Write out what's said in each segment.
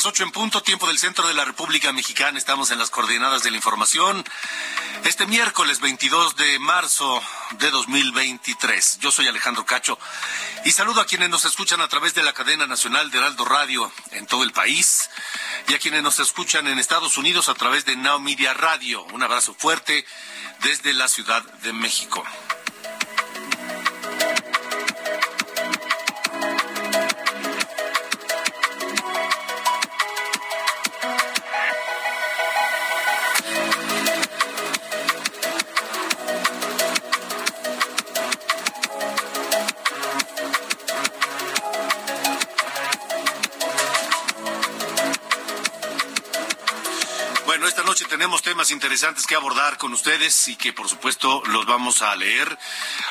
Las ocho en punto, tiempo del centro de la República Mexicana. Estamos en las coordenadas de la información. Este miércoles 22 de marzo de 2023. Yo soy Alejandro Cacho y saludo a quienes nos escuchan a través de la cadena nacional de Heraldo Radio en todo el país y a quienes nos escuchan en Estados Unidos a través de Now Media Radio. Un abrazo fuerte desde la Ciudad de México. Interesantes que abordar con ustedes y que por supuesto los vamos a leer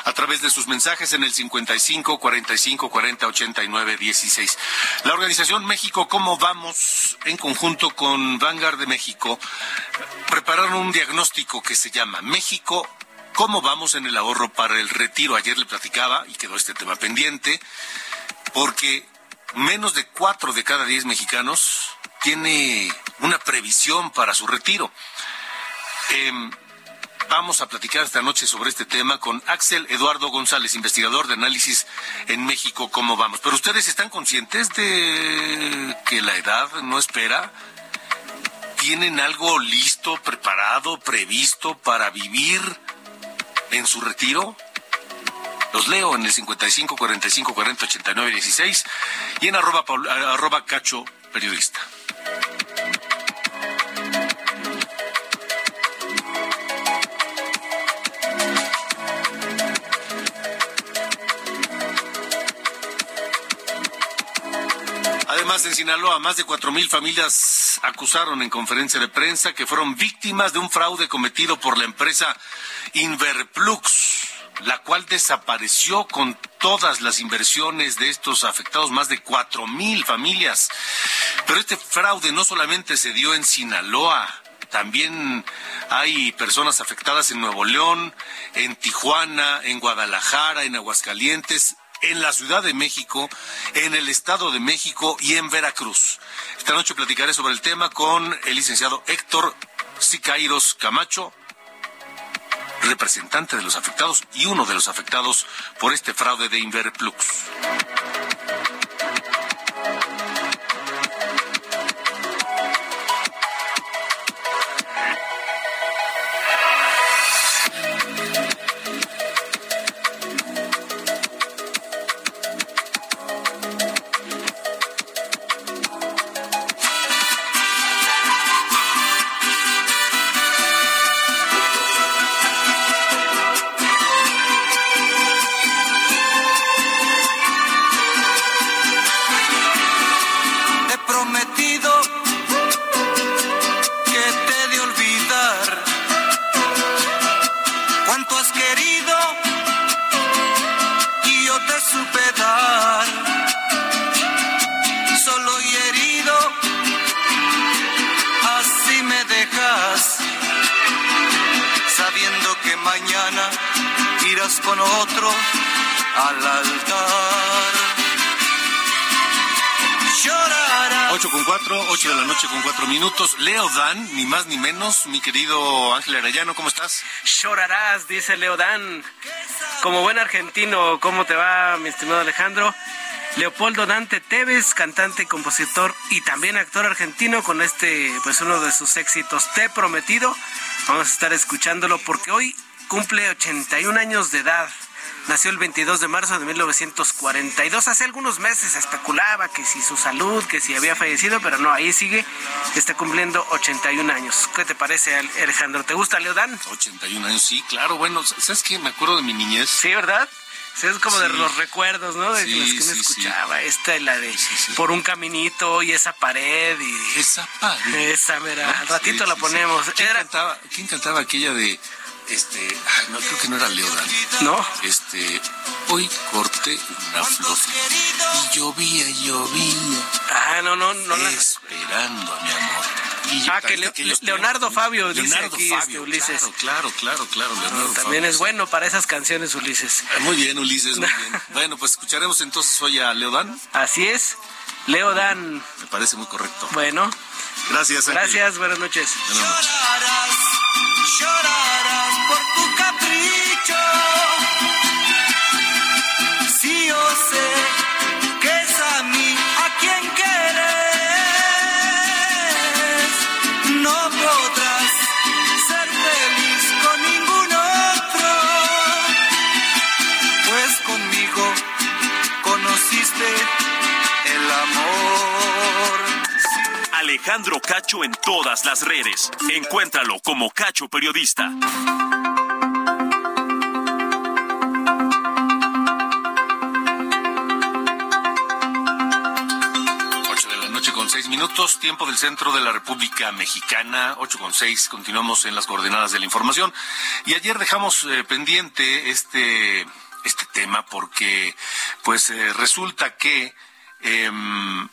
a través de sus mensajes en el 55 45 40 89 16. La organización México Cómo Vamos en conjunto con Vanguard de México prepararon un diagnóstico que se llama México ¿Cómo vamos en el ahorro para el retiro? Ayer le platicaba y quedó este tema pendiente porque menos de cuatro de cada diez mexicanos tiene una previsión para su retiro. Em, vamos a platicar esta noche sobre este tema con Axel Eduardo González, investigador de análisis en México. ¿Cómo vamos? Pero ustedes están conscientes de que la edad no espera. ¿Tienen algo listo, preparado, previsto para vivir en su retiro? Los leo en el 55 45 40 89 16 y en arroba, arroba cacho periodista. En Sinaloa, más de cuatro mil familias acusaron en conferencia de prensa que fueron víctimas de un fraude cometido por la empresa Inverplux, la cual desapareció con todas las inversiones de estos afectados, más de cuatro mil familias. Pero este fraude no solamente se dio en Sinaloa, también hay personas afectadas en Nuevo León, en Tijuana, en Guadalajara, en Aguascalientes, en la Ciudad de México, en el Estado de México y en Veracruz. Esta noche platicaré sobre el tema con el licenciado Héctor Sicairos Camacho, representante de los afectados y uno de los afectados por este fraude de Inverplux. Altar. llorarás. 8 con 4, 8 de la noche con 4 minutos. Leo Dan, ni más ni menos, mi querido Ángel Arellano, ¿cómo estás? Llorarás, dice Leo Dan. Como buen argentino, ¿cómo te va, mi estimado Alejandro? Leopoldo Dante Tevez, cantante, compositor y también actor argentino con este, pues uno de sus éxitos, Te Prometido. Vamos a estar escuchándolo porque hoy cumple 81 años de edad. Nació el 22 de marzo de 1942. Hace algunos meses se especulaba que si su salud, que si había fallecido, pero no, ahí sigue. Está cumpliendo 81 años. ¿Qué te parece, Alejandro? ¿Te gusta Leodán? 81 años, sí, claro. Bueno, ¿sabes qué? Me acuerdo de mi niñez. Sí, ¿verdad? Sí, es como de los recuerdos, ¿no? De los que me escuchaba. Esta y la de por un caminito y esa pared y... Esa pared. Esa, mira, al ratito la ponemos. ¿Quién, cantaba, ¿Quién cantaba aquella de este, ay, no creo que no era Leodan. No. Este, hoy corté una flor y llovía, llovía. Ah, no, no, no. Esperando a mi amor. ah, que, Leonardo Fabio dice Leonardo aquí Fabio, este, Ulises. Claro, claro, claro, Leonardo También Fabio. es bueno para esas canciones, Ulises. Muy bien, Ulises, muy bien. Bueno, pues escucharemos entonces hoy a Leodan. Así es. Leodan. Me parece muy correcto. Bueno. Gracias, Ángel. Gracias, buenas noches. Buenas noches. Llorarás, llorarás por tu capricho. Alejandro Cacho en todas las redes. Encuéntralo como Cacho Periodista. 8 de la noche con 6 minutos, tiempo del centro de la República Mexicana, 8 con 6, continuamos en las coordenadas de la información. Y ayer dejamos eh, pendiente este, este tema porque pues eh, resulta que em,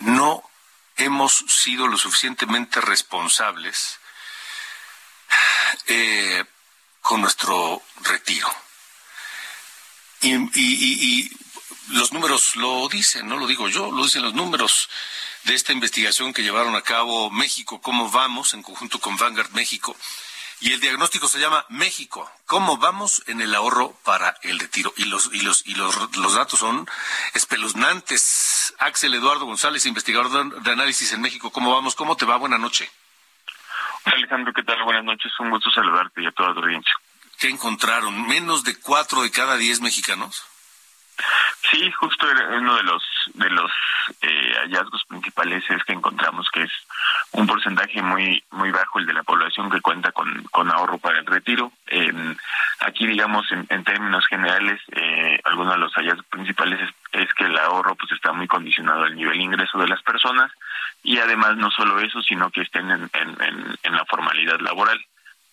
no hemos sido lo suficientemente responsables eh, con nuestro retiro. Y, y- los números lo dicen, no lo digo yo, lo dicen los números de esta investigación que llevaron a cabo México, cómo vamos, en conjunto con Vanguard México. Y el diagnóstico se llama México, cómo vamos en el ahorro para el retiro. Y los, y los, y los, los datos son espeluznantes. Axel Eduardo González, investigador de- análisis en México, ¿cómo vamos? ¿Cómo te va? Buena noche. Hola Alejandro, ¿qué tal? Buenas noches, un gusto saludarte y a toda tu audiencia. ¿Qué encontraron? ¿Menos de cuatro de cada diez mexicanos? Sí, justo uno de los de los eh, hallazgos principales es que encontramos que es un porcentaje muy muy bajo el de la población que cuenta con, con ahorro para el retiro. Aquí, digamos, en, en términos generales, eh, algunos de los hallazgos principales es, que el ahorro pues está muy condicionado al nivel de ingreso de las personas y además no solo eso, sino que estén en, en la formalidad laboral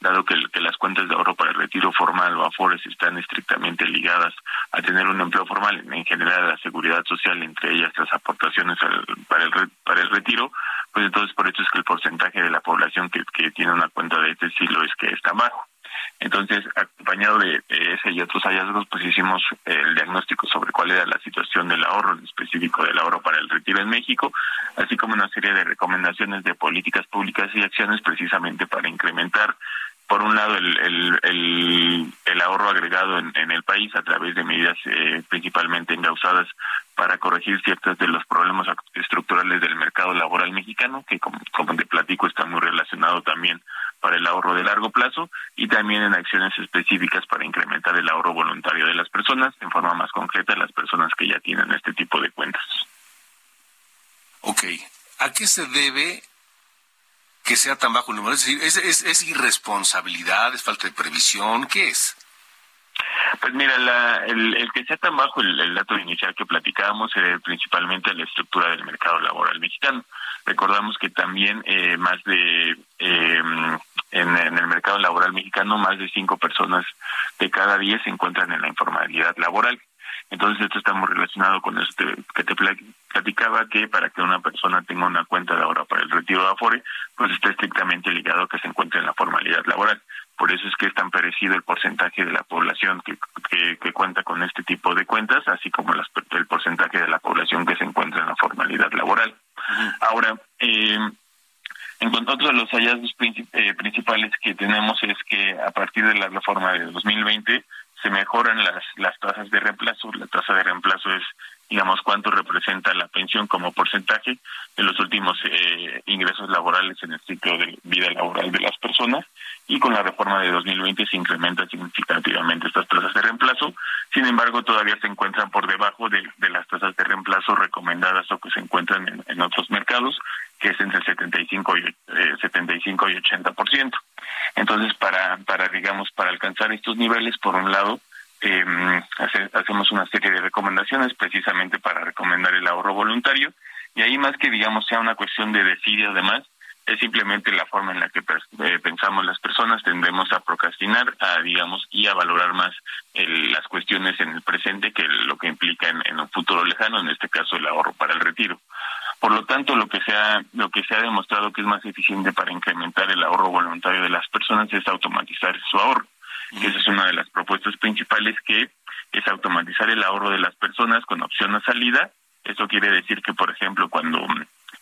dado que, las cuentas de ahorro para el retiro formal o afores están estrictamente ligadas a tener un empleo formal, en general la seguridad social, entre ellas las aportaciones al, para, el, para el retiro, pues entonces por eso es que el porcentaje de la población que, que tiene una cuenta de este estilo es que está bajo. Entonces, acompañado de ese y otros hallazgos, pues hicimos el diagnóstico sobre cuál era la situación del ahorro, en específico del ahorro para el retiro en México, así como una serie de recomendaciones de políticas públicas y acciones precisamente para incrementar por un lado el, el, el, ahorro agregado en, en, el país a través de medidas eh, principalmente encausadas para corregir ciertos de los problemas estructurales del mercado laboral mexicano, que como, como te platico está muy relacionado también para el ahorro de largo plazo y también en acciones específicas para incrementar el ahorro voluntario de las personas, en forma más concreta las personas que ya tienen este tipo de cuentas. Ok, ¿a qué se debe que sea tan bajo el número? Es ¿es, es, es irresponsabilidad, es falta de previsión? ¿Qué es? Pues mira, la, el, el, que sea tan bajo el, dato inicial que platicábamos era principalmente la estructura del mercado laboral mexicano. Recordamos que también eh, más de eh, en, en, el mercado laboral mexicano más de cinco personas de cada diez se encuentran en la informalidad laboral. Entonces esto está muy relacionado con eso que te platicaba que para que una persona tenga una cuenta de ahorro para el retiro de Afore, pues está estrictamente ligado a que se encuentre en la formalidad laboral. por eso es que es tan parecido el porcentaje de la población que, que, cuenta con este tipo de cuentas, así como el porcentaje de la población que se encuentra en la formalidad laboral. Ahora, eh, en cuanto a los hallazgos eh, principales que tenemos es que a partir de la reforma de 2020 se mejoran las, las tasas de reemplazo. La tasa de reemplazo es, digamos, cuánto representa la pensión como porcentaje de los últimos eh, ingresos laborales en el ciclo de vida laboral de las personas. Y con la reforma de 2020 se incrementa significativamente estas tasas de reemplazo. Sin embargo, todavía se encuentran por debajo de, las tasas de reemplazo recomendadas o que se encuentran en, en otros mercados que es entre 75 y, eh, 75 y 80%. Entonces, para, para, digamos, para alcanzar estos niveles, por un lado, eh, hacemos una serie de recomendaciones precisamente para recomendar el ahorro voluntario y ahí más que, digamos, sea una cuestión de decir y además, es simplemente la forma en la que eh, pensamos las personas, tendemos a procrastinar, a, digamos, y a valorar más las cuestiones en el presente que lo que implica en, un futuro lejano, en este caso el ahorro para el retiro. Por lo tanto, lo que se lo que se ha demostrado que es más eficiente para incrementar el ahorro voluntario de las personas es automatizar su ahorro. Esa es una de las propuestas principales que es automatizar el ahorro de las personas con opción a salida. Eso quiere decir que, por ejemplo, cuando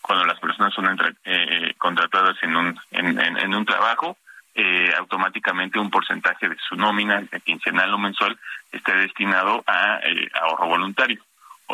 cuando las personas son eh, contratadas en un en, un trabajo, eh, automáticamente un porcentaje de su nómina, quincenal o mensual, está destinado a eh, ahorro voluntario.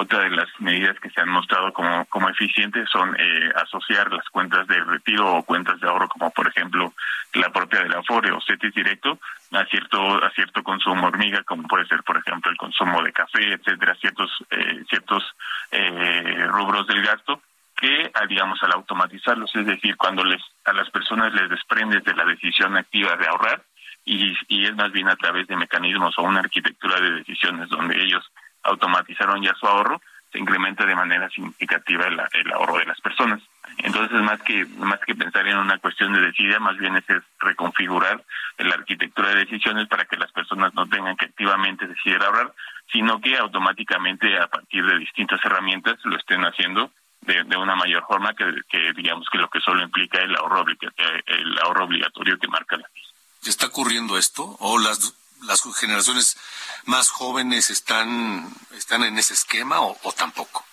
Otra de las medidas que se han mostrado como, como eficientes son eh, asociar las cuentas de retiro o cuentas de ahorro, como por ejemplo la propia del Afore o CETIS directo, a cierto, a cierto consumo hormiga, como puede ser por ejemplo el consumo de café, etcétera, ciertos, eh, ciertos eh, rubros del gasto que, digamos, al automatizarlos, es decir, cuando les, a las personas les desprendes de la decisión activa de ahorrar, y, y es más bien a través de mecanismos o una arquitectura de decisiones donde ellos automatizaron ya su ahorro, se incrementa de manera significativa el, ahorro de las personas. Entonces, más que más que pensar en una cuestión de decisión, más bien es reconfigurar la arquitectura de decisiones para que las personas no tengan que activamente decidir ahorrar, sino que automáticamente a partir de distintas herramientas lo estén haciendo de, una mayor forma que, digamos que lo que solo implica el ahorro el ahorro obligatorio que marca la ley. ¿Está ocurriendo esto o las las generaciones más jóvenes están, están en ese esquema o, tampoco?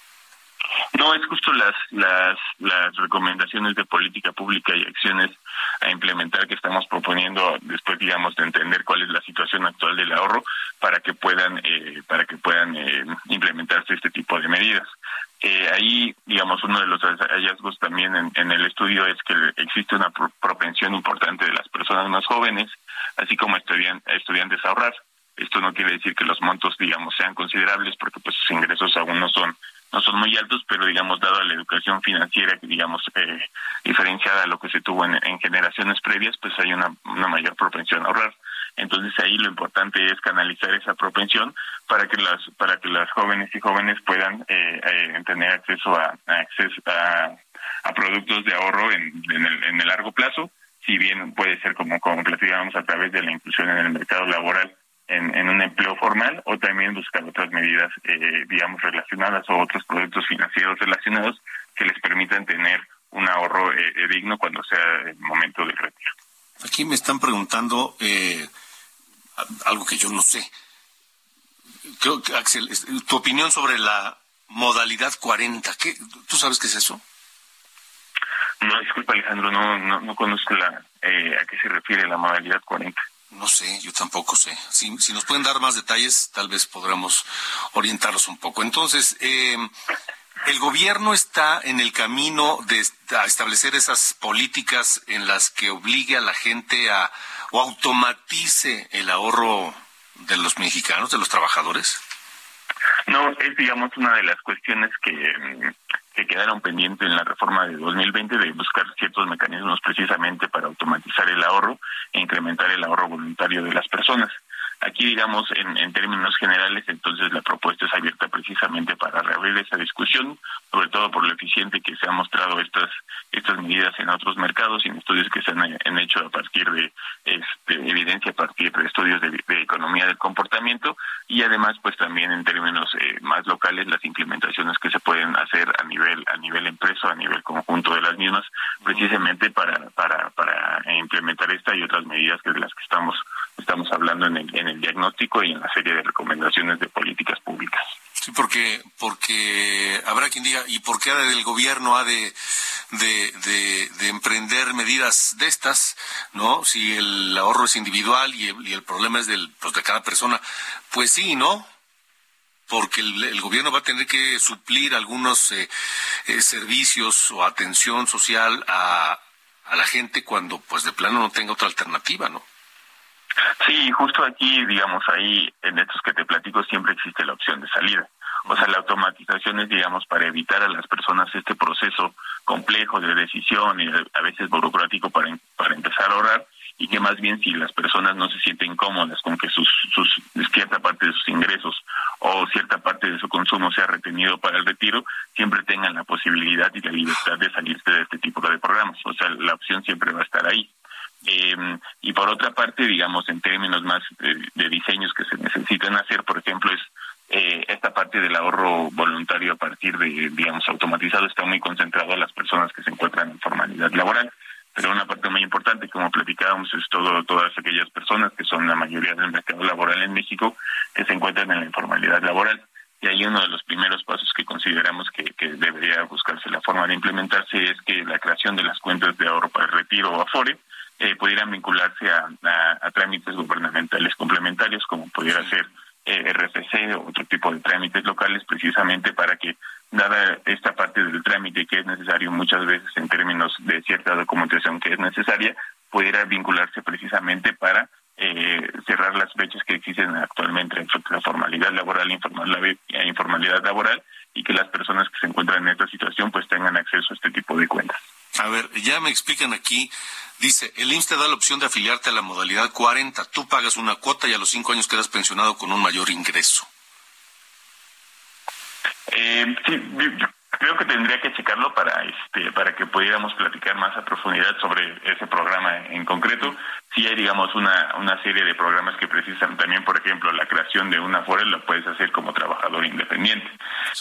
No, es justo las, las, las recomendaciones de política pública y acciones a implementar que estamos proponiendo después, digamos, de entender cuál es la situación actual del ahorro para que puedan, eh, para que puedan eh, implementarse este tipo de medidas. Eh, ahí, digamos, uno de los hallazgos también en, en el estudio es que existe una propensión importante de las personas más jóvenes así como estudiantes a ahorrar. Esto no quiere decir que los montos, digamos, sean considerables porque pues sus ingresos aún no son no son muy altos, pero digamos, dado la educación financiera, digamos, eh, diferenciada a lo que se tuvo en, generaciones previas, pues hay una, una mayor propensión a ahorrar. Entonces ahí lo importante es canalizar esa propensión para que las para que las jóvenes y jóvenes puedan eh, eh, tener acceso a, acceso a, a, productos de ahorro en, en, el, en el largo plazo si bien puede ser como, como platicábamos a través de la inclusión en el mercado laboral en, en un empleo formal o también buscar otras medidas, eh, digamos, relacionadas o otros productos financieros relacionados que les permitan tener un ahorro eh, eh, digno cuando sea el momento del retiro. Aquí me están preguntando eh, algo que yo no sé. Creo que, Axel, tu opinión sobre la modalidad 40. ¿Qué, ¿Tú sabes qué es eso? No, disculpa Alejandro, no, no, no conozco la, eh, a qué se refiere la modalidad 40. No sé, yo tampoco sé. Si, si nos pueden dar más detalles, tal vez podremos orientarlos un poco. Entonces, eh, el gobierno está en el camino de establecer esas políticas en las que obligue a la gente a o automatice el ahorro de los mexicanos, de los trabajadores. No, es digamos una de las cuestiones que mm, que quedaron pendientes en la reforma de 2020 de buscar ciertos mecanismos precisamente para automatizar el ahorro e incrementar el ahorro voluntario de las personas. Aquí, digamos, en, en términos generales, entonces la propuesta es abierta precisamente para reabrir esa discusión, sobre todo por lo eficiente que se han mostrado estas, estas medidas en otros mercados y en estudios que se han, hecho a partir de este, evidencia, a partir de estudios de, economía del comportamiento y además pues también en términos eh, más locales las implementaciones que se pueden hacer a nivel a nivel empresa, a nivel conjunto de las mismas, precisamente para para para implementar esta y otras medidas que de las que estamos estamos hablando en el en el diagnóstico y en la serie de recomendaciones de políticas públicas. Sí, porque, porque habrá quien diga, ¿y por qué el gobierno ha de, de, de, emprender medidas de estas, no? Si el ahorro es individual y el, y el problema es del, pues de cada persona. Pues sí, ¿no? porque el, gobierno va a tener que suplir algunos eh, eh, servicios o atención social a, a la gente cuando pues de plano no tenga otra alternativa, ¿no? Sí, justo aquí, digamos, ahí en estos que te platico siempre existe la opción de salida. O sea, la automatización es, digamos, para evitar a las personas este proceso complejo de decisión y a veces burocrático para, para empezar a ahorrar y que más bien si las personas no se sienten cómodas con que sus, sus cierta parte de sus ingresos o cierta parte de su consumo sea retenido para el retiro, siempre tengan la posibilidad y la libertad de salirse de este tipo de programas. O sea, la opción siempre va a estar ahí. Eh, y por otra parte, digamos, en términos más de diseños que se necesitan hacer, por ejemplo, es eh, esta parte del ahorro voluntario a partir de, digamos, automatizado está muy concentrado a las personas que se encuentran en formalidad laboral. Pero una parte muy importante, como platicábamos, es todo, todas aquellas personas que son la mayoría del mercado laboral en México que se encuentran en la informalidad laboral. Y ahí uno de los primeros pasos que consideramos que, que debería buscarse la forma de implementarse es que la creación de las cuentas de ahorro para el retiro o AFORE eh, pudieran vincularse a, a, trámites gubernamentales complementarios, como pudiera ser eh, RFC o otro tipo de trámites locales, precisamente para que, dada esta parte del trámite que es necesario muchas veces en términos de cierta documentación que es necesaria, pudiera vincularse precisamente para eh, cerrar las fechas que existen actualmente entre la formalidad laboral e informalidad laboral y que las personas que se encuentran en esta situación pues tengan acceso a este tipo de cuentas. A ver, ya me explican aquí, dice, el IMSS te da la opción de afiliarte a la modalidad 40, tú pagas una cuota y a los cinco años quedas pensionado con un mayor ingreso. Eh, sí, creo que tendría que checarlo para este para que pudiéramos platicar más a profundidad sobre ese programa en concreto. Sí hay digamos una una serie de programas que precisan también por ejemplo la creación de una FORE lo puedes hacer como trabajador independiente.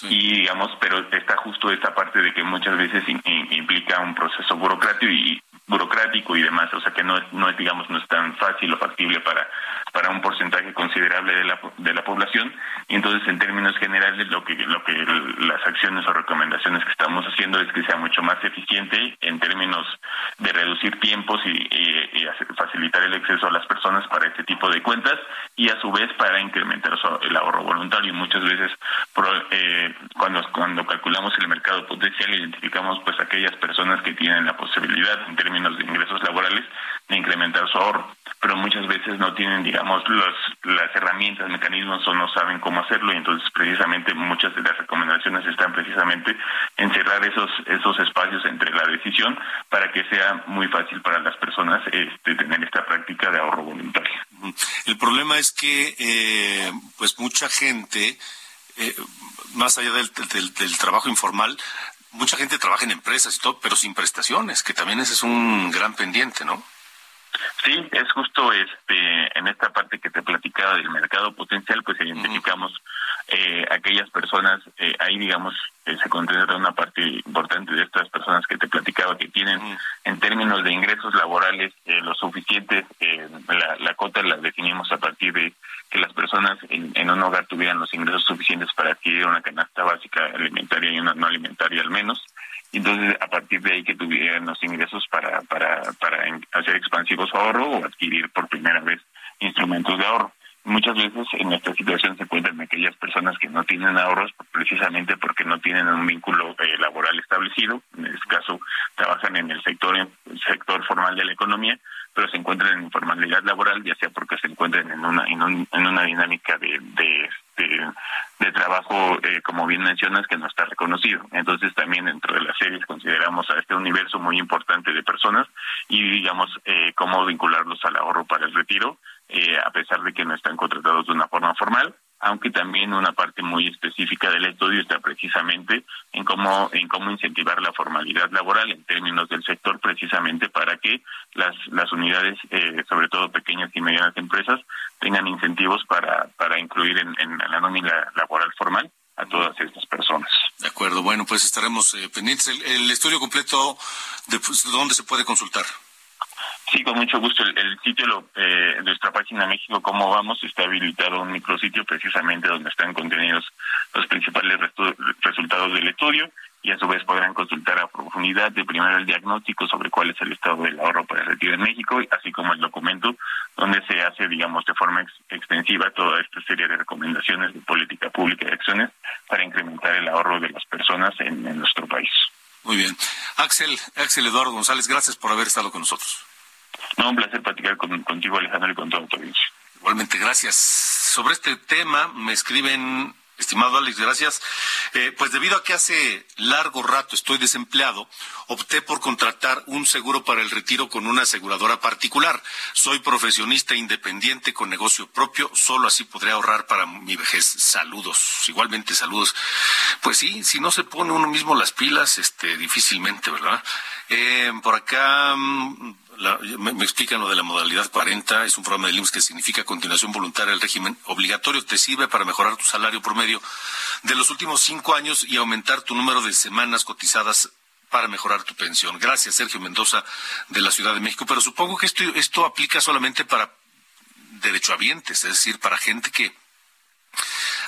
Y digamos pero está justo esta parte de que muchas veces implica un proceso burocrático y burocrático y demás o sea que no es no es digamos no es tan fácil o factible para para un porcentaje considerable de la de la población. Y entonces en términos generales lo que lo que las acciones o recomendaciones que estamos haciendo es que sea mucho más eficiente en términos de reducir tiempos y, y, facilitar el acceso a las personas para este tipo de cuentas y a su vez para incrementar el ahorro voluntario. Muchas veces eh, cuando, cuando calculamos el mercado potencial identificamos pues aquellas personas que tienen la posibilidad en términos de ingresos laborales incrementar su ahorro, pero muchas veces no tienen, digamos, los, las herramientas, mecanismos o no saben cómo hacerlo y entonces precisamente muchas de las recomendaciones están precisamente en cerrar esos, esos espacios entre la decisión para que sea muy fácil para las personas este, tener esta práctica de ahorro voluntario. El problema es que, eh, pues mucha gente, eh, más allá del, del trabajo informal, mucha gente trabaja en empresas y todo, pero sin prestaciones, que también ese es un gran pendiente, ¿no? Sí, es justo este en esta parte que te platicaba del mercado potencial, pues identificamos eh, aquellas personas, eh, ahí digamos eh, se concentra una parte importante de estas personas que te platicaba que tienen en términos de ingresos laborales eh, lo suficientes, la, la cota la definimos a partir de que las personas en, en, un hogar tuvieran los ingresos suficientes para adquirir una canasta básica alimentaria y una no alimentaria al menos entonces a partir de ahí que tuvieran los ingresos para, para, para hacer expansivos ahorro o adquirir por primera vez instrumentos de ahorro. Muchas veces en esta situación se encuentran aquellas personas que no tienen ahorros precisamente porque no tienen un vínculo eh, laboral establecido, en este caso trabajan en el sector, sector formal de la economía, pero se encuentran en informalidad laboral, ya sea porque se encuentran en una en, en una dinámica de, de, de trabajo, eh, como bien mencionas, que no está reconocido. Entonces también dentro de las series consideramos a este universo muy importante de personas y digamos eh, cómo vincularlos al ahorro para el retiro, eh, a pesar de que no están contratados de una forma formal, aunque también una parte muy específica del estudio está precisamente en cómo en cómo incentivar la formalidad laboral en términos del sector precisamente para que las las unidades eh, sobre todo pequeñas y medianas empresas tengan incentivos para para incluir en, la nómina laboral formal a todas estas personas. De acuerdo, bueno, pues estaremos eh, pendientes. El, estudio completo, de, pues, ¿dónde se puede consultar? Sí, con mucho gusto. El, sitio, lo, eh, nuestra página México Cómo Vamos, está habilitado un micrositio precisamente donde están contenidos los principales resultados del estudio y a su vez podrán consultar a profundidad de primero el diagnóstico sobre cuál es el estado del ahorro para el retiro en México, así como el documento donde se hace, digamos, de forma extensiva toda esta serie de recomendaciones de política pública y acciones para incrementar el ahorro de las personas en, nuestro país. Muy bien. Axel, Axel Eduardo González, gracias por haber estado con nosotros. No, un placer platicar contigo, Alejandro, y con toda tu audiencia. Igualmente, gracias. Sobre este tema me escriben Estimado Alex, gracias. Eh, pues debido a que hace largo rato estoy desempleado, opté por contratar un seguro para el retiro con una aseguradora particular. Soy profesionista independiente con negocio propio, solo así podré ahorrar para mi vejez. Saludos, igualmente saludos. Pues sí, si no se pone uno mismo las pilas, este, difícilmente, ¿verdad? Eh, por acá mm, me, explican lo de la modalidad 40, es un programa de IMSS que significa continuación voluntaria del régimen obligatorio, te sirve para mejorar tu salario promedio de los últimos cinco años y aumentar tu número de semanas cotizadas para mejorar tu pensión. Gracias, Sergio Mendoza, de la Ciudad de México. Pero supongo que esto, esto aplica solamente para derechohabientes, es decir, para gente que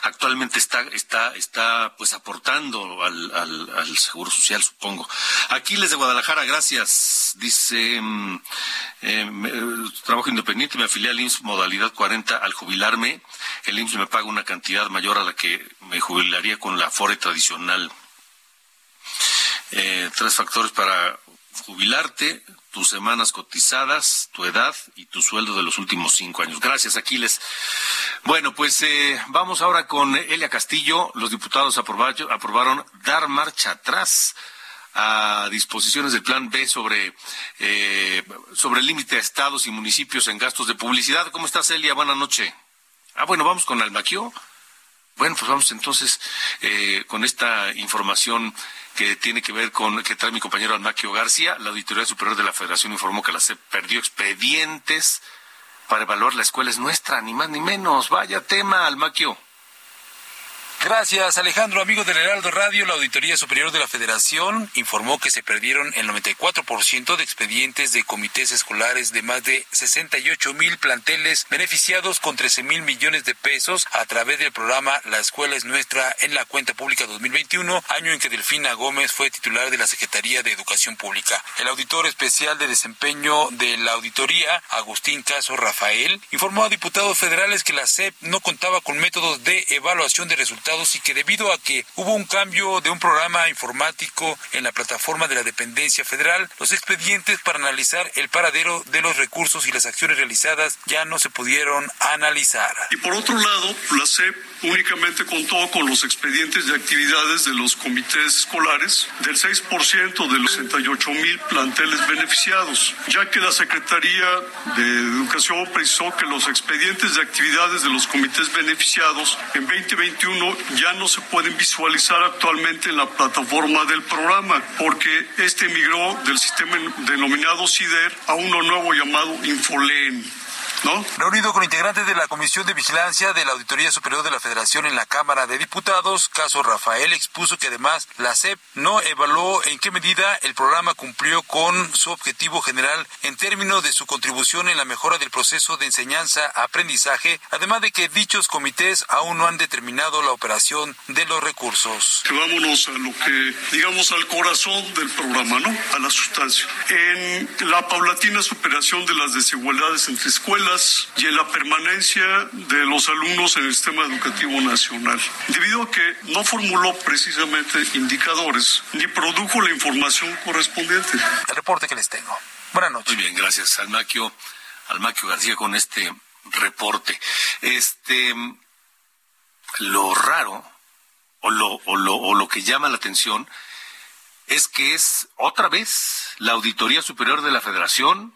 actualmente está, está, está pues aportando al, al, Seguro Social, supongo. Aquiles de Guadalajara, gracias. Dice, mm, eh, trabajo independiente, me afilié al IMSS modalidad 40 al jubilarme. El IMSS me paga una cantidad mayor a la que me jubilaría con la FORE tradicional. Eh, tres factores para jubilarte, tus semanas cotizadas, tu edad y tu sueldo de los últimos cinco años. Gracias, Aquiles. Bueno, pues eh, vamos ahora con Elia Castillo. Los diputados aprobaron dar marcha atrás a disposiciones del Plan B sobre, eh, sobre el límite a estados y municipios en gastos de publicidad. ¿Cómo estás, Elia? Buenas noches. Ah, bueno, vamos con Almaquio. Bueno, pues vamos entonces eh, con esta información que tiene que ver con que trae mi compañero Almaquio García. La Auditoría Superior de la Federación informó que la SEP perdió expedientes para evaluar la escuela. Es nuestra, ni más ni menos. Vaya tema, Almaquio. Gracias, Alejandro. Amigo del Heraldo Radio, la Auditoría Superior de la Federación informó que se perdieron el 94% de expedientes de comités escolares de más de 68 mil planteles beneficiados con 13 mil millones de pesos a través del programa La Escuela es Nuestra en la cuenta pública 2021, año en que Delfina Gómez fue titular de la Secretaría de Educación Pública. El auditor especial de desempeño de la auditoría, Agustín Caso Rafael, informó a diputados federales que la SEP no contaba con métodos de evaluación de resultados y que debido a que hubo un cambio de un programa informático en la plataforma de la dependencia federal, los expedientes para analizar el paradero de los recursos y las acciones realizadas ya no se pudieron analizar. Y por otro lado, la CEP únicamente contó con los expedientes de actividades de los comités escolares del 6% de los 68 mil planteles beneficiados, ya que la Secretaría de Educación precisó que los expedientes de actividades de los comités beneficiados en 2021 ya no se pueden visualizar actualmente en la plataforma del programa, porque este migró del sistema denominado CIDER a uno nuevo llamado Infolen. Reunido con integrantes de la Comisión de Vigilancia de la Auditoría Superior de la Federación en la Cámara de Diputados, caso Rafael expuso que además la CEP no evaluó en qué medida el programa cumplió con su objetivo general en términos de su contribución en la mejora del proceso de enseñanza-aprendizaje, además de que dichos comités aún no han determinado la operación de los recursos. Vámonos a lo que, digamos, al corazón del programa, ¿no? A la sustancia. En la paulatina superación de las desigualdades entre escuelas, y en la permanencia de los alumnos en el sistema educativo nacional, debido a que no formuló precisamente indicadores ni produjo la información correspondiente. El reporte que les tengo. Buenas noches. Muy bien, gracias, Almaquio, Almaquio García, con este reporte. Este, lo raro o lo, o lo, o lo que llama la atención es que es otra vez la Auditoría Superior de la Federación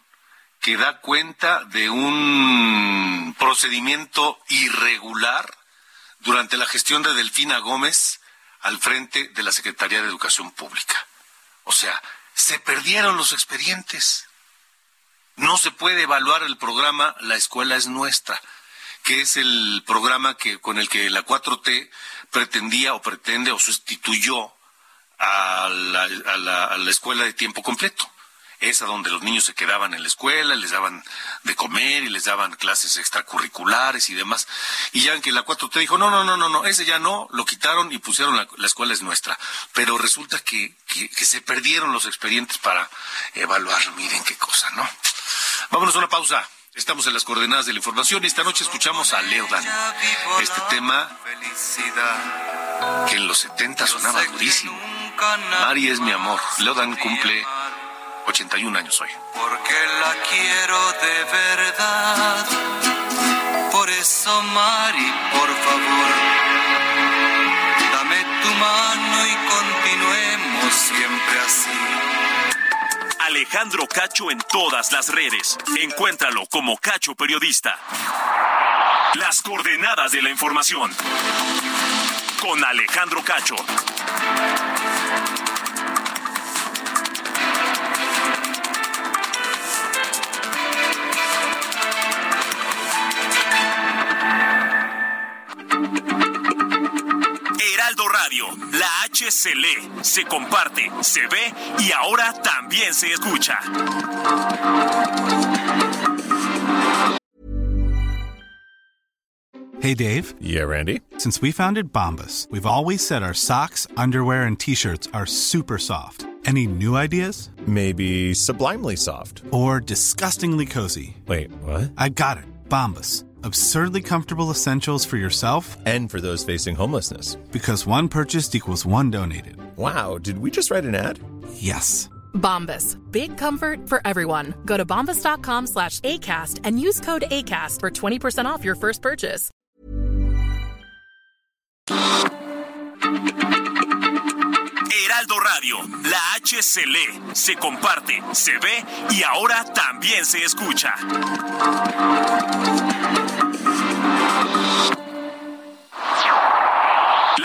que da cuenta de un procedimiento irregular durante la gestión de Delfina Gómez al frente de la Secretaría de Educación Pública. O sea, se perdieron los expedientes. No se puede evaluar el programa La escuela es nuestra, que es el programa que con el que la 4T pretendía o pretende o sustituyó a la, a la escuela de tiempo completo esa donde los niños se quedaban en la escuela, les daban de comer y les daban clases extracurriculares y demás. Y ya en que la 4T dijo, no, no, no, no, no, ese ya no, lo quitaron y pusieron la, escuela es nuestra. Pero resulta que, que, se perdieron los expedientes para evaluar, miren qué cosa, ¿no? Vámonos a una pausa. Estamos en las coordenadas de la información y esta noche escuchamos a Leo Dan. Este tema que en los 70 sonaba durísimo. Mari es mi amor. Leo Dan cumple 81 años hoy. Porque la quiero de verdad. Por eso, Mari, por favor, dame tu mano y continuemos siempre así. Alejandro Cacho en todas las redes. Encuéntralo como Cacho Periodista. Las coordenadas de la información. Con Alejandro Cacho. Heraldo Radio, la H se lee, se comparte, se ve y ahora también se escucha. Hey Dave. Yeah, Randy. Since we founded Bombus, we've always said our socks, underwear and t-shirts are super soft. Any new ideas? Maybe sublimely soft. Or disgustingly cozy. Wait, what? I got it. Bombus Absurdly comfortable essentials for yourself and for those facing homelessness. Because one purchased equals one donated. Wow, did we just write an ad? Yes. Bombas. Big comfort for everyone. Go to bombas.com slash ACAST and use code ACAST for 20% off your first purchase. Heraldo Radio, la H se lee, se comparte, se ve y ahora también se escucha.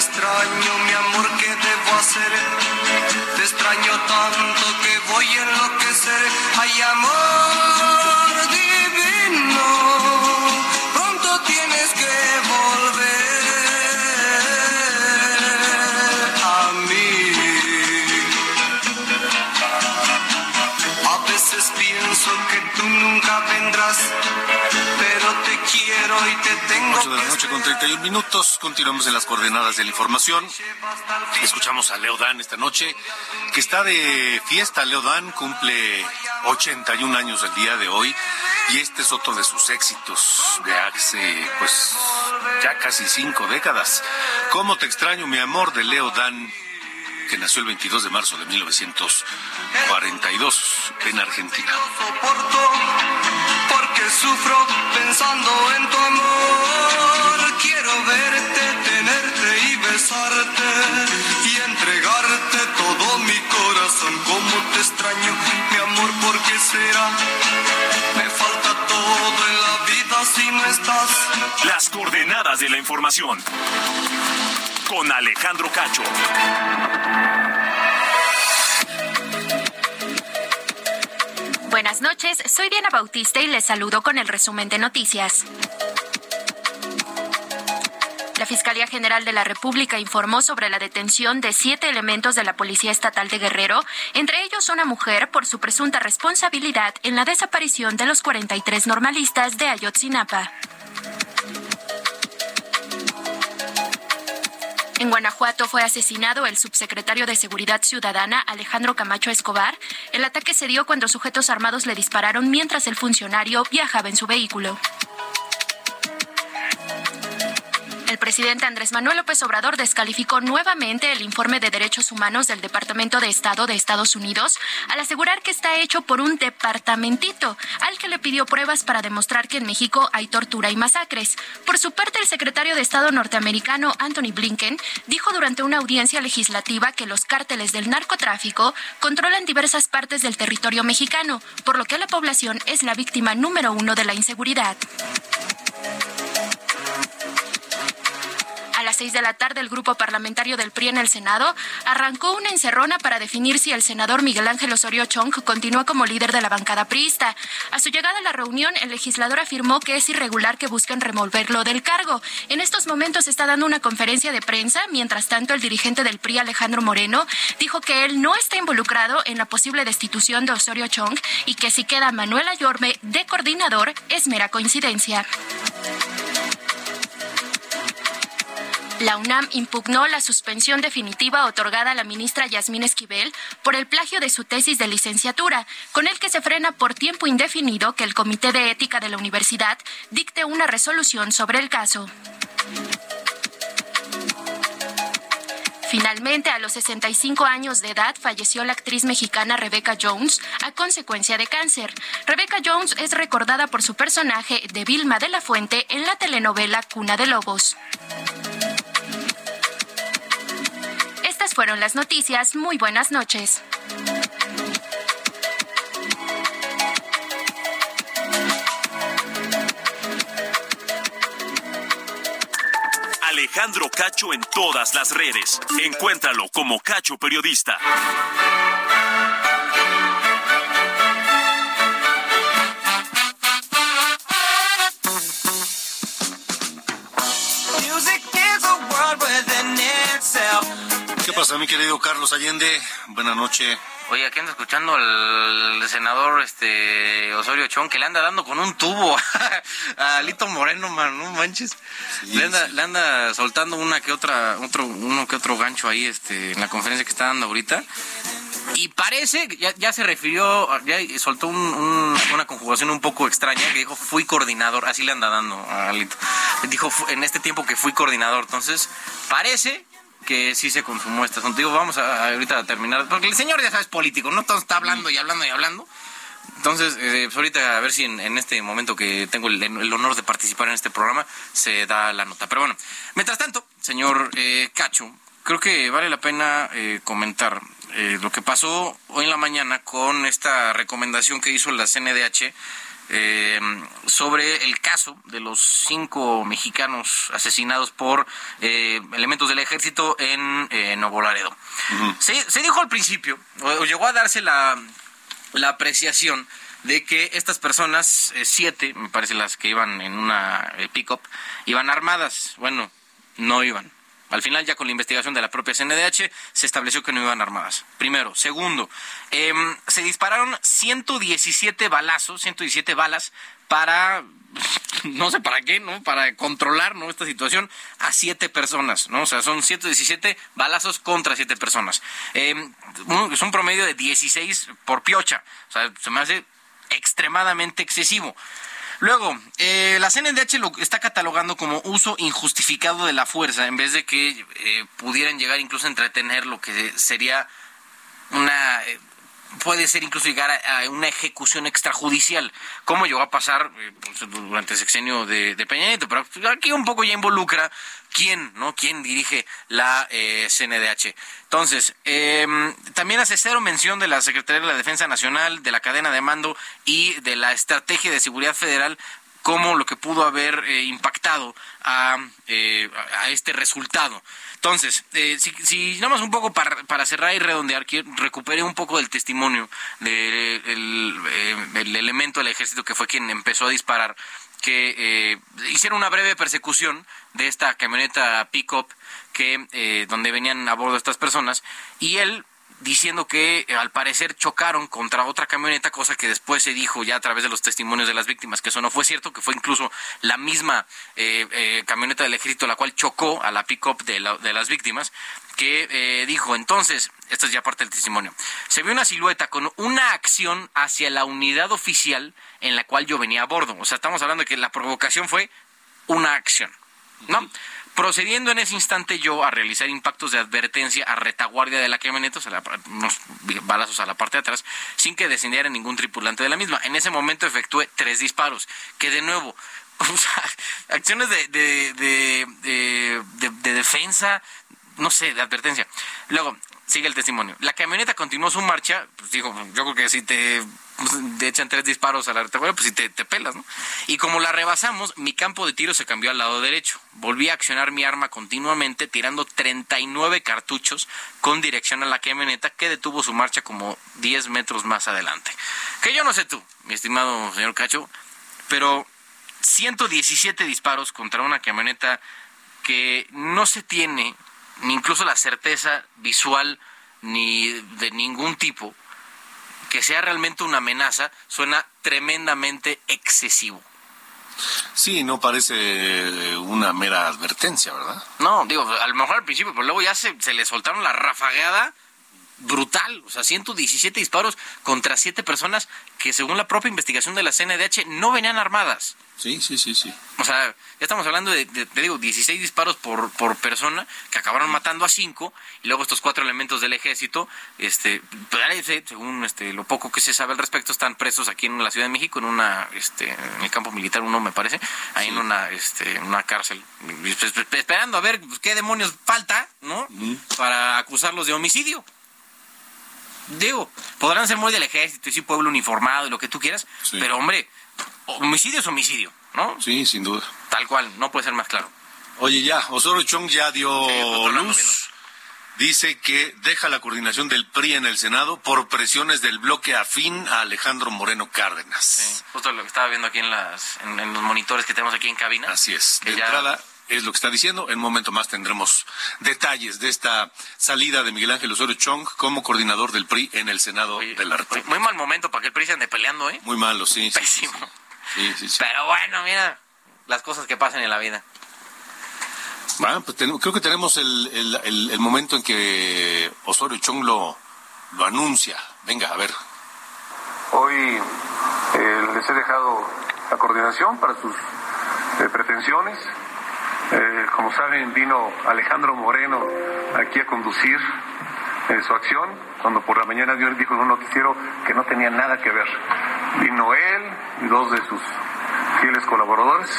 Extraño, mi amor, ¿qué debo hacer? Te extraño tanto que voy a enloquecer. Ay, amor 31 minutos. Continuamos en las coordenadas de la información. Escuchamos a Leo Dan esta noche, que está de fiesta. Leo Dan cumple 81 años el día de hoy. Y este es otro de sus éxitos de hace, pues, ya casi cinco décadas. ¿Cómo te extraño, mi amor, de Leo Dan? que nació el 22 de marzo de 1942 en Argentina. Porque sufro pensando en tu amor. Quiero verte, tenerte y besarte y entregarte todo mi corazón. Como te extraño, mi amor, ¿por qué será? Me falta todo en la vida si no estás. Las coordenadas de la información con Alejandro Cacho. Buenas noches, soy Diana Bautista y les saludo con el resumen de noticias. Fiscalía General de la República informó sobre la detención de siete elementos de la Policía Estatal de Guerrero, entre ellos una mujer por su presunta responsabilidad en la desaparición de los 43 normalistas de Ayotzinapa. En Guanajuato fue asesinado el subsecretario de Seguridad Ciudadana Alejandro Camacho Escobar. El ataque se dio cuando sujetos armados le dispararon mientras el funcionario viajaba en su vehículo. El presidente Andrés Manuel López Obrador descalificó nuevamente el informe de derechos humanos del Departamento de Estado de Estados Unidos al asegurar que está hecho por un departamentito al que le pidió pruebas para demostrar que en México hay tortura y masacres. Por su parte, el secretario de Estado norteamericano Anthony Blinken dijo durante una audiencia legislativa que los cárteles del narcotráfico controlan diversas partes del territorio mexicano, por lo que la población es la víctima número uno de la inseguridad. A las seis de la tarde, el grupo parlamentario del PRI en el Senado arrancó una encerrona para definir si el senador Miguel Ángel Osorio Chong continúa como líder de la bancada priista. A su llegada a la reunión, el legislador afirmó que es irregular que busquen removerlo del cargo. En estos momentos está dando una conferencia de prensa. Mientras tanto, el dirigente del PRI, Alejandro Moreno, dijo que él no está involucrado en la posible destitución de Osorio Chong y que si queda Manuel Ayorme de coordinador es mera coincidencia. La UNAM impugnó la suspensión definitiva otorgada a la ministra Yasmín Esquivel por el plagio de su tesis de licenciatura, con el que se frena por tiempo indefinido que el Comité de Ética de la Universidad dicte una resolución sobre el caso. Finalmente, a los 65 años de edad, falleció la actriz mexicana Rebecca Jones a consecuencia de cáncer. Rebecca Jones es recordada por su personaje de Vilma de la Fuente en la telenovela Cuna de Lobos. Fueron las noticias. Muy buenas noches. Alejandro Cacho en todas las redes. Encuéntralo como Cacho Periodista. Pasa, mi querido Carlos Allende? Buenas noches. Oye, aquí ando escuchando al senador este Osorio Chón que le anda dando con un tubo a Lito Moreno, man, no manches. le, anda, le anda soltando una que otra, otro, uno que otro gancho ahí este, en la conferencia que está dando ahorita. Y parece, ya, ya se refirió, ya soltó un, un, una conjugación un poco extraña que dijo fui coordinador, así le anda dando a Lito. Dijo en este tiempo que fui coordinador, entonces parece que sí se consumó este asunto. Digo, vamos a, a ahorita a terminar, porque el señor ya sabes político, ¿no? Todo está hablando y hablando y hablando. Entonces, eh, pues ahorita a ver si en, en, este momento que tengo el, el, honor de participar en este programa se da la nota. Pero bueno, mientras tanto, señor eh, Cacho, creo que vale la pena eh, comentar eh, lo que pasó hoy en la mañana con esta recomendación que hizo la CNDH eh, sobre el caso de los cinco mexicanos asesinados por eh, elementos del ejército en eh, Nuevo Laredo. Uh -huh. se, se, dijo al principio, o, o llegó a darse la, la, apreciación de que estas personas, eh, siete, me parece las que iban en una eh, pick-up, iban armadas. Bueno, no iban. Al final, ya con la investigación de la propia CNDH, se estableció que no iban armadas. Primero. Segundo, eh, se dispararon 117 balazos, 117 balas para, no sé para qué, ¿no? Para controlar, ¿no? Esta situación a siete personas, ¿no? O sea, son 117 balazos contra siete personas. Eh, es un promedio de 16 por piocha. O sea, se me hace extremadamente excesivo. Luego, eh, la CNDH lo está catalogando como uso injustificado de la fuerza, en vez de que eh, pudieran llegar incluso a entretener lo que sería una... Puede ser incluso llegar a, a, una ejecución extrajudicial, como llegó a pasar eh, pues, durante el sexenio de, de, Peña Nieto, pero aquí un poco ya involucra quién, ¿no? ¿Quién dirige la eh, CNDH? Entonces, eh, también hace cero mención de la Secretaría de la Defensa Nacional, de la cadena de mando y de la Estrategia de Seguridad Federal como lo que pudo haber eh, impactado a, eh, a, este resultado. Entonces, eh, si, si nada más un poco para, para cerrar y redondear, quiero, recuperé un poco del testimonio del de, el, el elemento del ejército que fue quien empezó a disparar, que eh, hicieron una breve persecución de esta camioneta pick-up que, eh, donde venían a bordo estas personas, y él diciendo que eh, al parecer chocaron contra otra camioneta, cosa que después se dijo ya a través de los testimonios de las víctimas, que eso no fue cierto, que fue incluso la misma eh, eh, camioneta del ejército la cual chocó a la pick-up de, de las víctimas, que dijo entonces, esto es ya parte del testimonio, se vio una silueta con una acción hacia la unidad oficial en la cual yo venía a bordo. O sea, estamos hablando de que la provocación fue una acción, ¿no? Procediendo en ese instante yo a realizar impactos de advertencia a retaguardia de la camioneta, o sea, unos balazos a la parte de atrás, sin que descendiera ningún tripulante de la misma. En ese momento efectué tres disparos, que de nuevo, acciones de, de, de, de, defensa, no sé, de advertencia. Luego, sigue el testimonio. La camioneta continuó su marcha, pues digo, yo creo que si te, te echan tres disparos a la retaguardia, pues si te, te, pelas, ¿no? Y como la rebasamos, mi campo de tiro se cambió al lado derecho. Volví a accionar mi arma continuamente, tirando 39 cartuchos con dirección a la camioneta, que detuvo su marcha como 10 metros más adelante. Que yo no sé tú, mi estimado señor Cacho, pero 117 disparos contra una camioneta que no se tiene ni incluso la certeza visual ni de ningún tipo que sea realmente una amenaza suena tremendamente excesivo. Sí, no parece una mera advertencia, ¿verdad? No, digo, a lo mejor al principio, pero luego ya se, se le soltaron la rafagueada brutal, o sea, 117 disparos contra 7 personas que según la propia investigación de la CNDH no venían armadas. Sí, sí, sí, sí. O sea, ya estamos hablando de, te digo, 16 disparos por, por persona que acabaron matando a 5 y luego estos cuatro elementos del ejército, este, según este, lo poco que se sabe al respecto, están presos aquí en la Ciudad de México, en una, este, en el campo militar uno me parece, ahí en una, este, una cárcel, esperando a ver qué demonios falta, ¿no? Para acusarlos de homicidio digo, podrán ser muy del ejército y sí pueblo uniformado y lo que tú quieras, pero hombre, homicidio es homicidio, ¿no? Sí, sin duda. Tal cual, no puede ser más claro. Oye, ya, Osorio Chong ya dio luz. Dice que deja la coordinación del PRI en el Senado por presiones del bloque afín a Alejandro Moreno Cárdenas. Sí, justo lo que estaba viendo aquí en, las, en, los monitores que tenemos aquí en cabina. Así es. De entrada, es lo que está diciendo. En un momento más tendremos detalles de esta salida de Miguel Ángel Osorio Chong como coordinador del PRI en el Senado de la República. Muy mal momento para que el PRI se ande peleando, ¿eh? Muy malo, sí. Pésimo. Sí, sí, sí. Pero bueno, mira, las cosas que pasan en la vida. Bueno, pues creo que tenemos el, el, momento en que Osorio Chong lo, lo anuncia. Venga, a ver. Hoy eh, les he dejado la coordinación para sus eh, pretensiones eh, como saben, vino Alejandro Moreno aquí a conducir eh, su acción, cuando por la mañana dijo en un noticiero que no tenía nada que ver. Vino él y dos de sus fieles colaboradores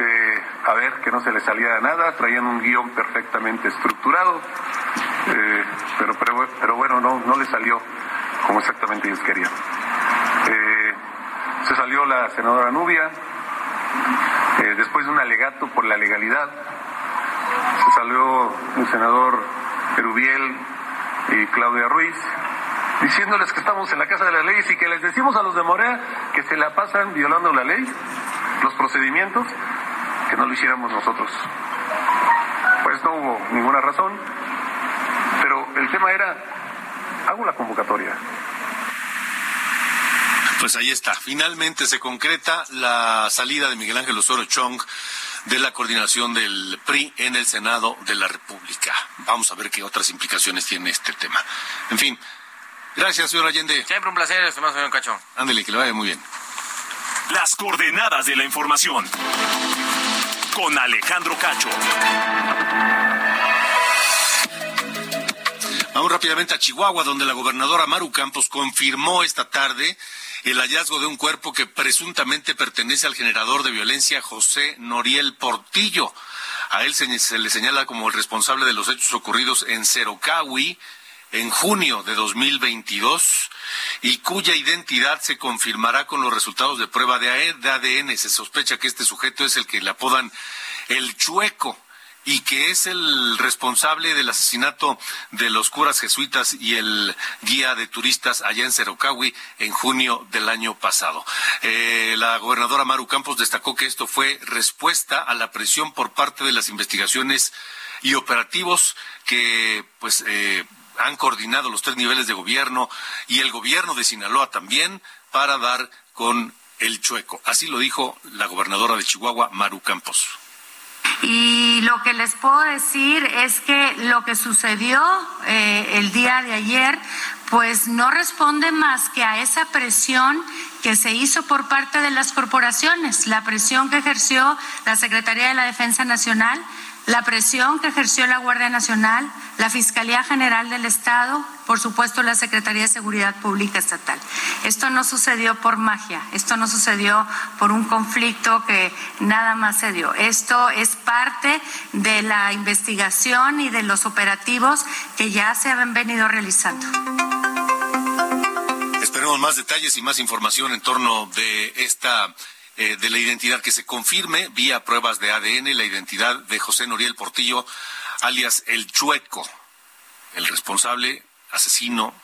eh, a ver que no se le salía nada, traían un guion perfectamente estructurado, pero, pero, pero, bueno, no, no le salió como exactamente ellos querían. se salió la senadora Nubia, eh, después de un alegato por la legalidad, se salió el senador Perubiel y Claudia Ruiz diciéndoles que estamos en la casa de las leyes y que les decimos a los de Morea que se la pasan violando la ley, los procedimientos, que no lo hiciéramos nosotros. Pues no hubo ninguna razón, pero el tema era, hago la convocatoria, pues ahí está. Finalmente se concreta la salida de Miguel Ángel Osorio Chong de la coordinación del PRI en el Senado de la República. Vamos a ver qué otras implicaciones tiene este tema. En fin, gracias, señor Allende. Siempre un placer, estimado señor Cacho. Ándele, que le vaya muy bien. Las coordenadas de la información con Alejandro Cacho. Vamos rápidamente a Chihuahua, donde la gobernadora Maru Campos confirmó esta tarde el hallazgo de un cuerpo que presuntamente pertenece al generador de violencia José Noriel Portillo. A él se, le señala como el responsable de los hechos ocurridos en Cerocawi en junio de 2022 y cuya identidad se confirmará con los resultados de prueba de ADN. Se sospecha que este sujeto es el que le apodan el chueco y que es el responsable del asesinato de los curas jesuitas y el guía de turistas allá en Cerocawi en junio del año pasado. Eh, la gobernadora Maru Campos destacó que esto fue respuesta a la presión por parte de las investigaciones y operativos que pues eh, han coordinado los tres niveles de gobierno y el gobierno de Sinaloa también para dar con el chueco. Así lo dijo la gobernadora de Chihuahua, Maru Campos. Y lo que les puedo decir es que lo que sucedió eh, el día de ayer, pues no responde más que a esa presión que se hizo por parte de las corporaciones, la presión que ejerció la Secretaría de la Defensa Nacional, la presión que ejerció la Guardia Nacional, la Fiscalía General del Estado, por supuesto la Secretaría de Seguridad Pública Estatal. Esto no sucedió por magia, esto no sucedió por un conflicto que nada más se dio. Esto es parte de la investigación y de los operativos que ya se han venido realizando. Esperemos más detalles y más información en torno de esta eh, de la identidad que se confirme vía pruebas de ADN la identidad de José Noriel Portillo, alias El Chueco, el responsable, asesino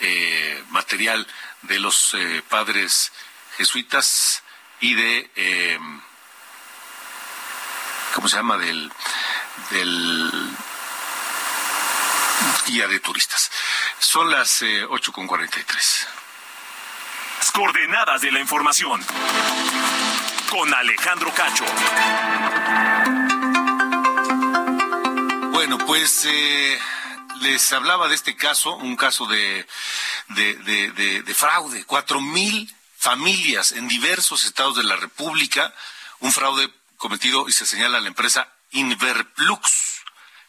eh, material de los eh, padres jesuitas y de, ¿cómo se llama? Del, del guía de turistas. Son las ocho con cuarenta tres coordenadas de la información. Con Alejandro Cacho. Bueno, pues eh, les hablaba de este caso, un caso de, de, fraude. Cuatro mil familias en diversos estados de la República, un fraude cometido y se señala a la empresa Inverplux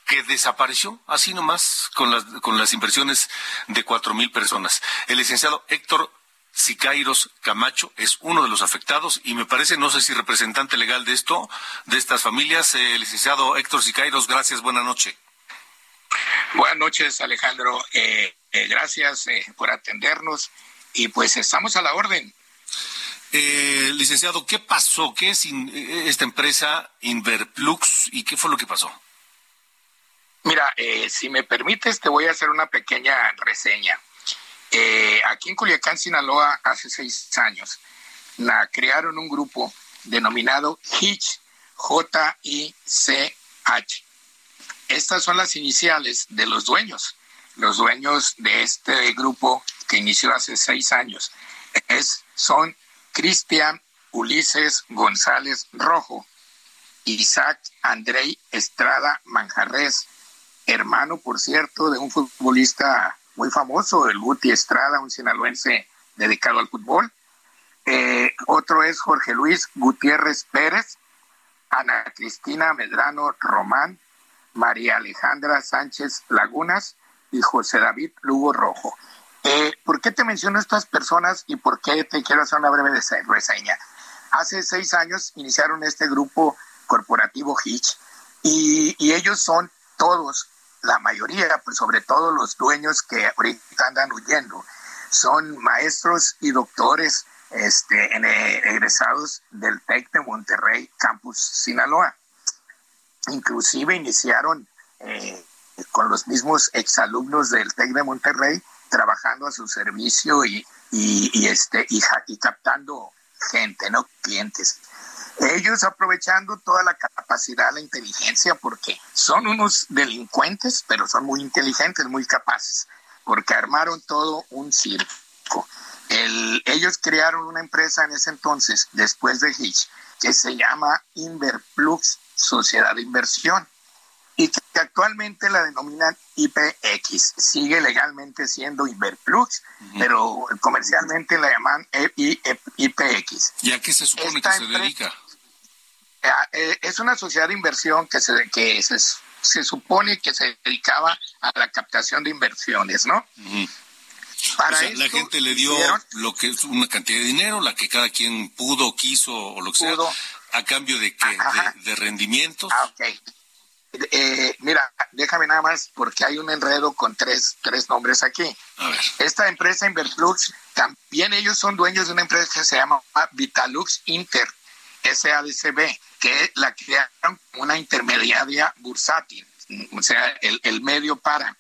que desapareció así nomás con las, con las inversiones de cuatro mil personas. El licenciado Héctor Sicairos Camacho es uno de los afectados y me parece, no sé si representante legal de esto, de estas familias, eh, licenciado Héctor Sicairos, gracias, buena noche. Buenas noches, Alejandro. Eh, eh, gracias por atendernos y pues estamos a la orden. licenciado, ¿qué pasó? ¿Qué es esta empresa Inverplux y qué fue lo que pasó? Mira, si me permites, te voy a hacer una pequeña reseña. Eh, aquí en Culiacán, Sinaloa, hace seis años, la, crearon un grupo denominado HICH, J-I-C-H. Estas son las iniciales de los dueños, los dueños de este grupo que inició hace seis años. Es, son Cristian Ulises González Rojo, Isaac Andrei Estrada Manjarres, hermano, por cierto, de un futbolista muy famoso, el Guti Estrada, un sinaloense dedicado al fútbol. Eh, otro es Jorge Luis Gutiérrez Pérez, Ana Cristina Medrano Román, María Alejandra Sánchez Lagunas y José David Lugo Rojo. Eh, ¿Por qué te menciono estas personas y por qué te quiero hacer una breve reseña? Hace seis años iniciaron este grupo corporativo Hitch y, y ellos son todos la mayoría, pues sobre todo los dueños que ahorita andan huyendo, son maestros y doctores este, eh, egresados del TEC de Monterrey, Campus Sinaloa. Inclusive iniciaron eh, con los mismos exalumnos del TEC de Monterrey trabajando a su servicio y, y, este, y, captando gente, ¿no? Clientes. Ellos aprovechando toda la capacidad, la inteligencia, porque son unos delincuentes, pero son muy inteligentes, muy capaces, porque armaron todo un circo. ellos crearon una empresa en ese entonces, después de Hitch, que se llama Inverplux Sociedad de Inversión y que actualmente la denominan IPX. Sigue legalmente siendo Inverplux, pero comercialmente la llaman IPX. ¿Y a qué se supone que se dedica? Eh, es una sociedad de inversión que se que se, se, supone que se dedicaba a la captación de inversiones, ¿no? Para la gente le dio lo que es una cantidad de dinero, la que cada quien pudo, quiso o lo que sea, a cambio de qué, de, rendimientos. Ah, eh, mira, déjame nada más porque hay un enredo con tres, tres nombres aquí. A ver. Esta empresa Inverflux, también ellos son dueños de una empresa que se llama Vitalux Inter, SADCB que la crearon una intermediaria bursátil, o sea, el, medio para.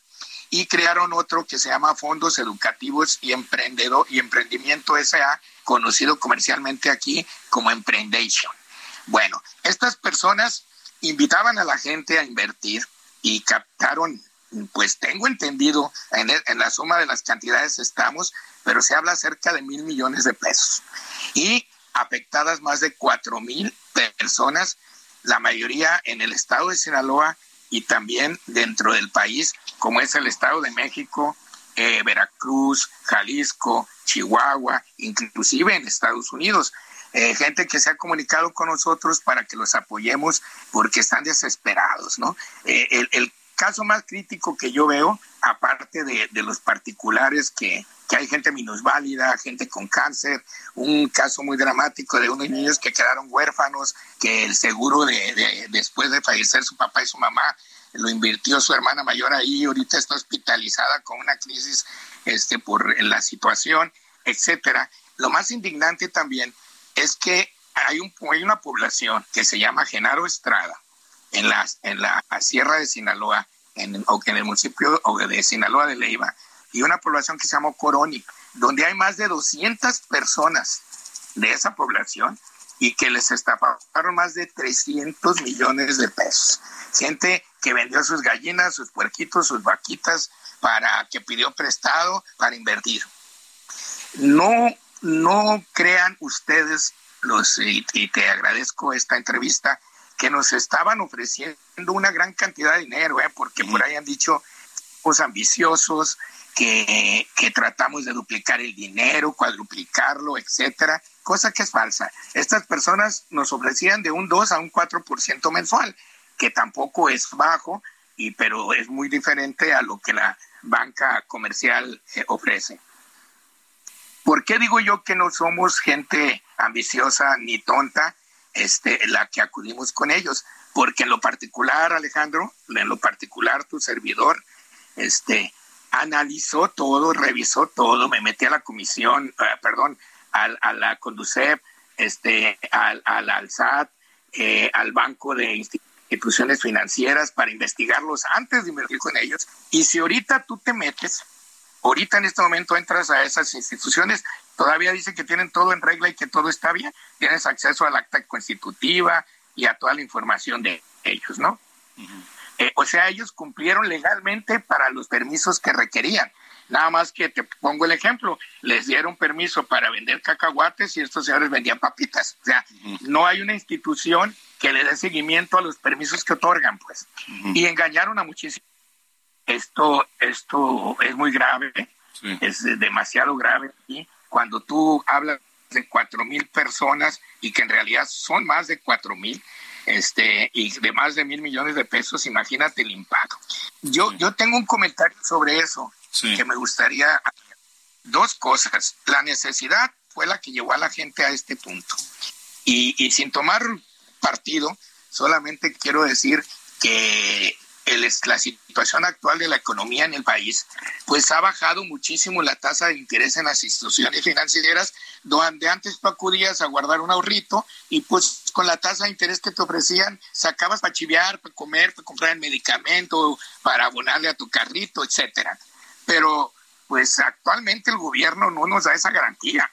Y crearon otro que se llama Fondos Educativos y Emprendedor y Emprendimiento SA, conocido comercialmente aquí como Emprendation. Bueno, estas personas invitaban a la gente a invertir y captaron pues tengo entendido, en, en, la suma de las cantidades estamos, pero se habla cerca de mil millones de pesos. Y afectadas más de cuatro mil personas, la mayoría en el estado de Sinaloa y también dentro del país, como es el estado de México, eh, Veracruz, Jalisco, Chihuahua, inclusive en Estados Unidos. Eh, gente que se ha comunicado con nosotros para que los apoyemos porque están desesperados, ¿no? Eh, el, caso más crítico que yo veo, aparte de, de los particulares que, que, hay gente minusválida, gente con cáncer, un caso muy dramático de unos niños que quedaron huérfanos, que el seguro de, de después de fallecer su papá y su mamá lo invirtió su hermana mayor ahí, ahorita está hospitalizada con una crisis este, por la situación, etcétera. Lo más indignante también es que hay, un, hay una población que se llama Genaro Estrada en la, en la Sierra de Sinaloa, en, en el municipio de Sinaloa de Leiva, y una población que se llama Coroni, donde hay más de 200 personas de esa población y que les estafaron más de 300 millones de pesos. Gente que vendió sus gallinas, sus puerquitos, sus vaquitas para que pidió prestado para invertir. No, no crean ustedes los y te agradezco esta entrevista que nos estaban ofreciendo una gran cantidad de dinero, ¿eh? porque por ahí han dicho pues ambiciosos, que, que, tratamos de duplicar el dinero, cuadruplicarlo, etcétera, cosa que es falsa. Estas personas nos ofrecían de un 2 a un 4% mensual, que tampoco es bajo, y, pero es muy diferente a lo que la banca comercial eh, ofrece. ¿Por qué digo yo que no somos gente ambiciosa ni tonta? Este, la que acudimos con ellos, porque en lo particular, Alejandro, en lo particular tu servidor, este, analizó todo, revisó todo, me metí a la comisión, uh, perdón, al, a la Conducep, este, al, al ALSAT, eh, al Banco de Instituciones Financieras para investigarlos antes de invertir con ellos. Y si ahorita tú te metes, ahorita en este momento entras a esas instituciones, todavía dicen que tienen todo en regla y que todo está bien, tienes acceso al acta constitutiva y a toda la información de ellos, ¿no? Uh -huh. eh, o sea, ellos cumplieron legalmente para los permisos que requerían. Nada más que te pongo el ejemplo, les dieron permiso para vender cacahuates y estos señores vendían papitas. O sea, uh -huh. no hay una institución que le dé seguimiento a los permisos que otorgan, pues. Uh -huh. Y engañaron a muchísimos. Esto, esto es muy grave, sí. es demasiado grave. ¿sí? cuando tú hablas de cuatro mil personas y que en realidad son más de cuatro mil, este, y de más de mil millones de pesos, imagínate el impacto. Yo, sí. yo tengo un comentario sobre eso sí. que me gustaría. Dos cosas. La necesidad fue la que llevó a la gente a este punto. Y, y sin tomar partido, solamente quiero decir que el, la situación actual de la economía en el país, pues ha bajado muchísimo la tasa de interés en las instituciones financieras, donde antes tú acudías a guardar un ahorrito y pues con la tasa de interés que te ofrecían, sacabas para chiviar, para comer, para comprar el medicamento, para abonarle a tu carrito, etcétera. Pero pues actualmente el gobierno no nos da esa garantía.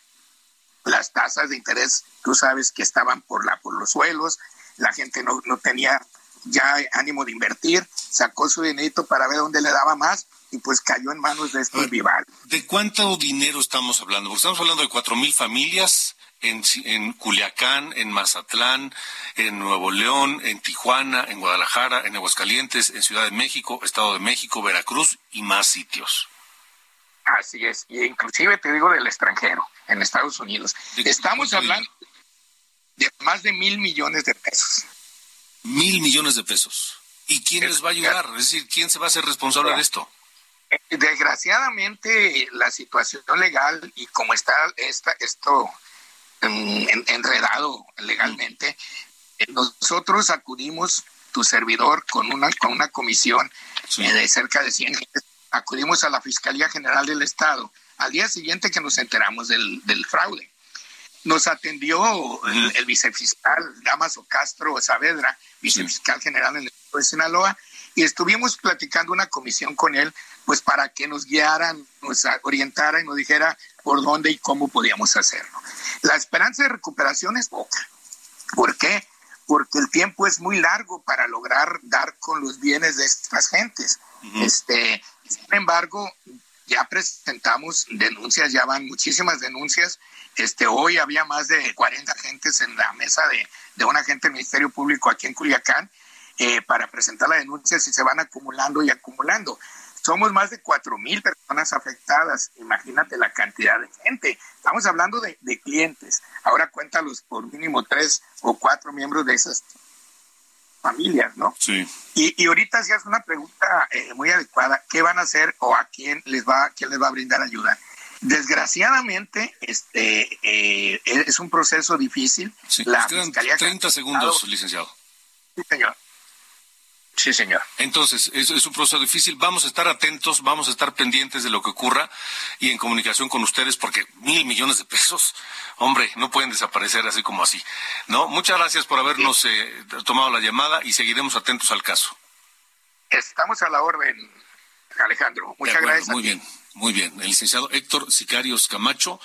Las tasas de interés, tú sabes que estaban por, la, por los suelos, la gente no, no tenía ya ánimo de invertir, sacó su dinerito para ver dónde le daba más y pues cayó en manos de estos rivales. ¿De cuánto dinero estamos hablando? Porque estamos hablando de cuatro mil familias en, en Culiacán, en Mazatlán, en Nuevo León, en Tijuana, en Guadalajara, en Aguascalientes, en Ciudad de México, Estado de México, Veracruz y más sitios. Así es, y inclusive te digo del extranjero, en Estados Unidos. Estamos hablando de más de mil millones de pesos mil millones de pesos. ¿Y quién les va a ayudar? Es decir, ¿quién se va a hacer responsable de esto? Desgraciadamente, la situación legal y como está esta, esto en, enredado legalmente, nosotros acudimos, tu servidor, con una, con una comisión sí. de cerca de 100 acudimos a la Fiscalía General del Estado al día siguiente que nos enteramos del, del fraude nos atendió el, el, vicefiscal Damaso Castro Saavedra, vicefiscal general en el estado de Sinaloa, y estuvimos platicando una comisión con él, pues para que nos guiaran, nos orientara y nos dijera por dónde y cómo podíamos hacerlo. La esperanza de recuperación es poca. ¿Por qué? porque el tiempo es muy largo para lograr dar con los bienes de estas gentes. Este, sin embargo, ya presentamos denuncias, ya van muchísimas denuncias. Este, hoy había más de 40 agentes en la mesa de, de un agente del Ministerio Público aquí en Culiacán eh, para presentar la denuncia si se van acumulando y acumulando. Somos más de cuatro mil personas afectadas. Imagínate la cantidad de gente. Estamos hablando de, de clientes. Ahora cuéntalos por mínimo tres o cuatro miembros de esas familias, ¿no? Sí. Y, y ahorita es una pregunta eh, muy adecuada. ¿Qué van a hacer o a quién les va, quién les va a brindar ayuda? Desgraciadamente, este eh, es un proceso difícil. Sí, la quedan Fiscalía 30 segundos, licenciado. Sí, señor. Sí, señor. Entonces, es, es un proceso difícil. Vamos a estar atentos, vamos a estar pendientes de lo que ocurra y en comunicación con ustedes porque mil millones de pesos, hombre, no pueden desaparecer así como así. No, muchas gracias por habernos eh, tomado la llamada y seguiremos atentos al caso. Estamos a la orden, Alejandro. Muchas acuerdo, gracias. Muy bien, muy bien. El licenciado Héctor Sicarios Camacho,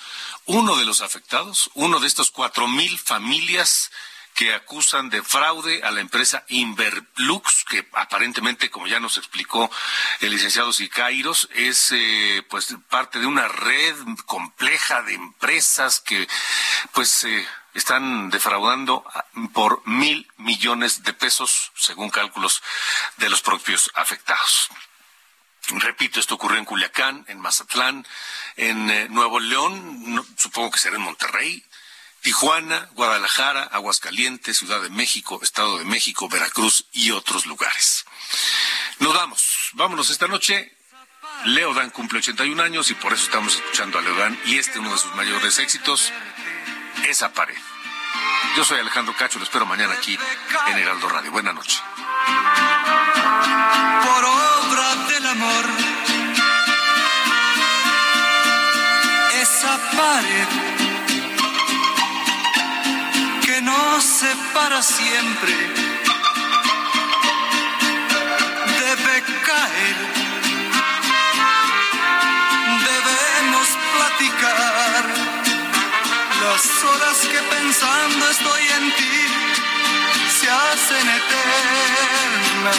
uno de los afectados, uno de estos cuatro mil familias que acusan de fraude a la empresa Inverplux, que aparentemente, como ya nos explicó el licenciado Sicairos, es eh, pues parte de una red compleja de empresas que pues eh, están defraudando por mil millones de pesos, según cálculos de los propios afectados. Repito, esto ocurrió en Culiacán, en Mazatlán, en eh, Nuevo León, supongo que será en Monterrey, Tijuana, Guadalajara, Aguascalientes, Ciudad de México, Estado de México, Veracruz y otros lugares. Nos vamos, vámonos esta noche. Leodan cumple 81 años y por eso estamos escuchando a Leodan y este uno de sus mayores éxitos, Esa pared. Yo soy Alejandro Cacho, lo espero mañana aquí en Heraldo Radio. Buenas noches. por obra del amor. Esa pared nos separa siempre debe caer. Debemos platicar las horas que pensando estoy en ti se hacen eternas.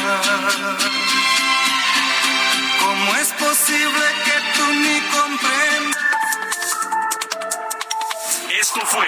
¿Cómo es posible que tú ni comprendas? Esto fue